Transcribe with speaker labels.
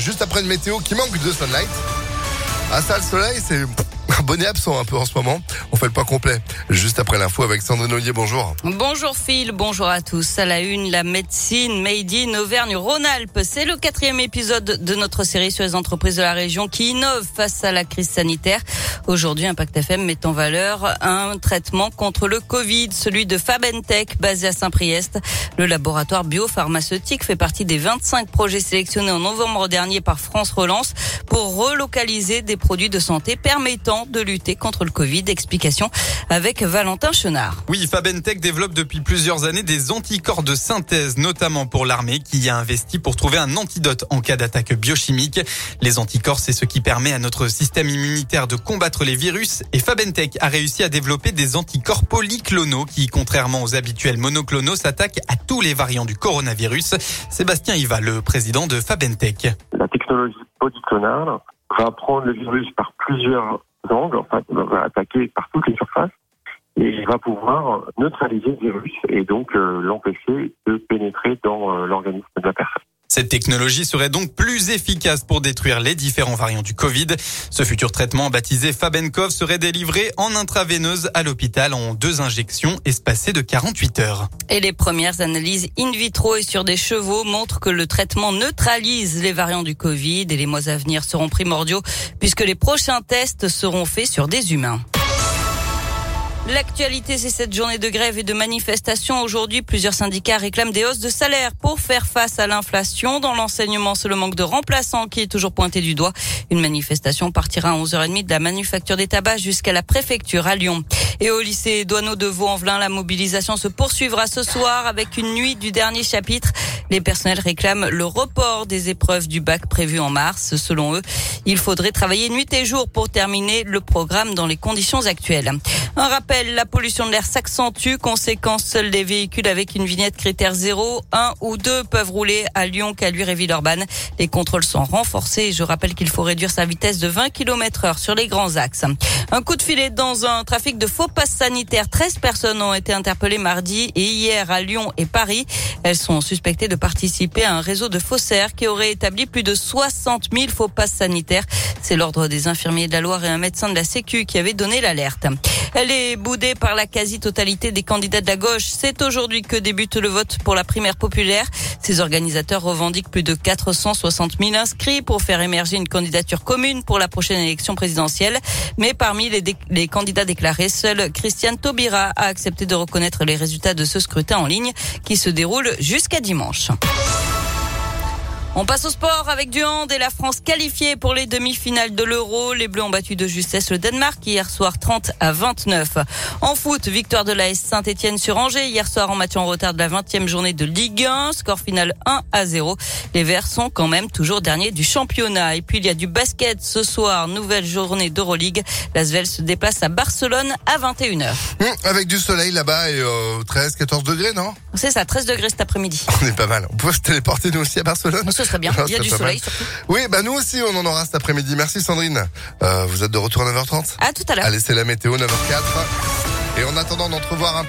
Speaker 1: Juste après une météo qui manque de sunlight. Ah ça, le soleil, c'est bonnet absent un peu en ce moment. On fait le point complet. Juste après l'info avec Sandrine Ollier, bonjour.
Speaker 2: Bonjour Phil, bonjour à tous. À la une, la médecine made in Auvergne-Rhône-Alpes. C'est le quatrième épisode de notre série sur les entreprises de la région qui innovent face à la crise sanitaire. Aujourd'hui, Impact FM met en valeur un traitement contre le Covid, celui de Fabentech, basé à Saint-Priest. Le laboratoire biopharmaceutique fait partie des 25 projets sélectionnés en novembre dernier par France Relance pour relocaliser des produits de santé permettant de lutter contre le Covid. Explication avec Valentin Chenard.
Speaker 3: Oui, Fabentech développe depuis plusieurs années des anticorps de synthèse, notamment pour l'armée qui y a investi pour trouver un antidote en cas d'attaque biochimique. Les anticorps, c'est ce qui permet à notre système immunitaire de combattre les virus et Fabentech a réussi à développer des anticorps polyclonaux qui, contrairement aux habituels monoclonaux, s'attaquent à tous les variants du coronavirus. Sébastien Iva, le président de Fabentech.
Speaker 4: La technologie polyclonale va prendre le virus par plusieurs angles, enfin, va attaquer par toutes les surfaces et va pouvoir neutraliser le virus et donc euh, l'empêcher de pénétrer dans euh, l'organisme de la personne.
Speaker 3: Cette technologie serait donc plus efficace pour détruire les différents variants du Covid. Ce futur traitement baptisé Fabenkov serait délivré en intraveineuse à l'hôpital en deux injections espacées de 48 heures.
Speaker 2: Et les premières analyses in vitro et sur des chevaux montrent que le traitement neutralise les variants du Covid et les mois à venir seront primordiaux puisque les prochains tests seront faits sur des humains. L'actualité, c'est cette journée de grève et de manifestation. Aujourd'hui, plusieurs syndicats réclament des hausses de salaire pour faire face à l'inflation. Dans l'enseignement, c'est le manque de remplaçants qui est toujours pointé du doigt. Une manifestation partira à 11h30 de la manufacture des tabacs jusqu'à la préfecture à Lyon. Et au lycée Douaneau de Vaux-en-Velin, la mobilisation se poursuivra ce soir avec une nuit du dernier chapitre. Les personnels réclament le report des épreuves du bac prévu en mars. Selon eux, il faudrait travailler nuit et jour pour terminer le programme dans les conditions actuelles. Un rappel, la pollution de l'air s'accentue. Conséquence, seuls les véhicules avec une vignette critère 0, 1 ou 2 peuvent rouler à Lyon, Caluire et Villeurbanne. Les contrôles sont renforcés. Je rappelle qu'il faut réduire sa vitesse de 20 km heure sur les grands axes. Un coup de filet dans un trafic de faux passes sanitaires. 13 personnes ont été interpellées mardi et hier à Lyon et Paris. Elles sont suspectées de participer à un réseau de faussaires qui aurait établi plus de 60 000 faux passes sanitaires. C'est l'ordre des infirmiers de la Loire et un médecin de la Sécu qui avait donné l'alerte. Elle est boudée par la quasi-totalité des candidats de la gauche. C'est aujourd'hui que débute le vote pour la primaire populaire. Ces organisateurs revendiquent plus de 460 000 inscrits pour faire émerger une candidature commune pour la prochaine élection présidentielle. Mais parmi les, les candidats déclarés, seul Christiane Taubira a accepté de reconnaître les résultats de ce scrutin en ligne qui se déroule jusqu'à dimanche. Chant. On passe au sport avec du hand et la France qualifiée pour les demi-finales de l'Euro. Les Bleus ont battu de justesse le Danemark hier soir 30 à 29. En foot, victoire de l'AS Saint-Etienne sur Angers hier soir en match en retard de la 20e journée de Ligue 1. Score final 1 à 0. Les Verts sont quand même toujours derniers du championnat. Et puis il y a du basket ce soir, nouvelle journée d'Euroleague. L'Asvel se déplace à Barcelone à 21h.
Speaker 1: Mmh, avec du soleil là-bas et euh, 13, 14 degrés, non?
Speaker 2: C'est ça, 13 degrés cet après-midi.
Speaker 1: On est pas mal. On peut se téléporter nous aussi à Barcelone?
Speaker 2: Ce serait bien. Il y a du soleil surtout.
Speaker 1: Oui, bah nous aussi, on en aura cet après-midi. Merci Sandrine. Euh, vous êtes de retour à 9h30
Speaker 2: À tout à l'heure.
Speaker 1: Allez, c'est la météo 9h04. Et en attendant d'entrevoir un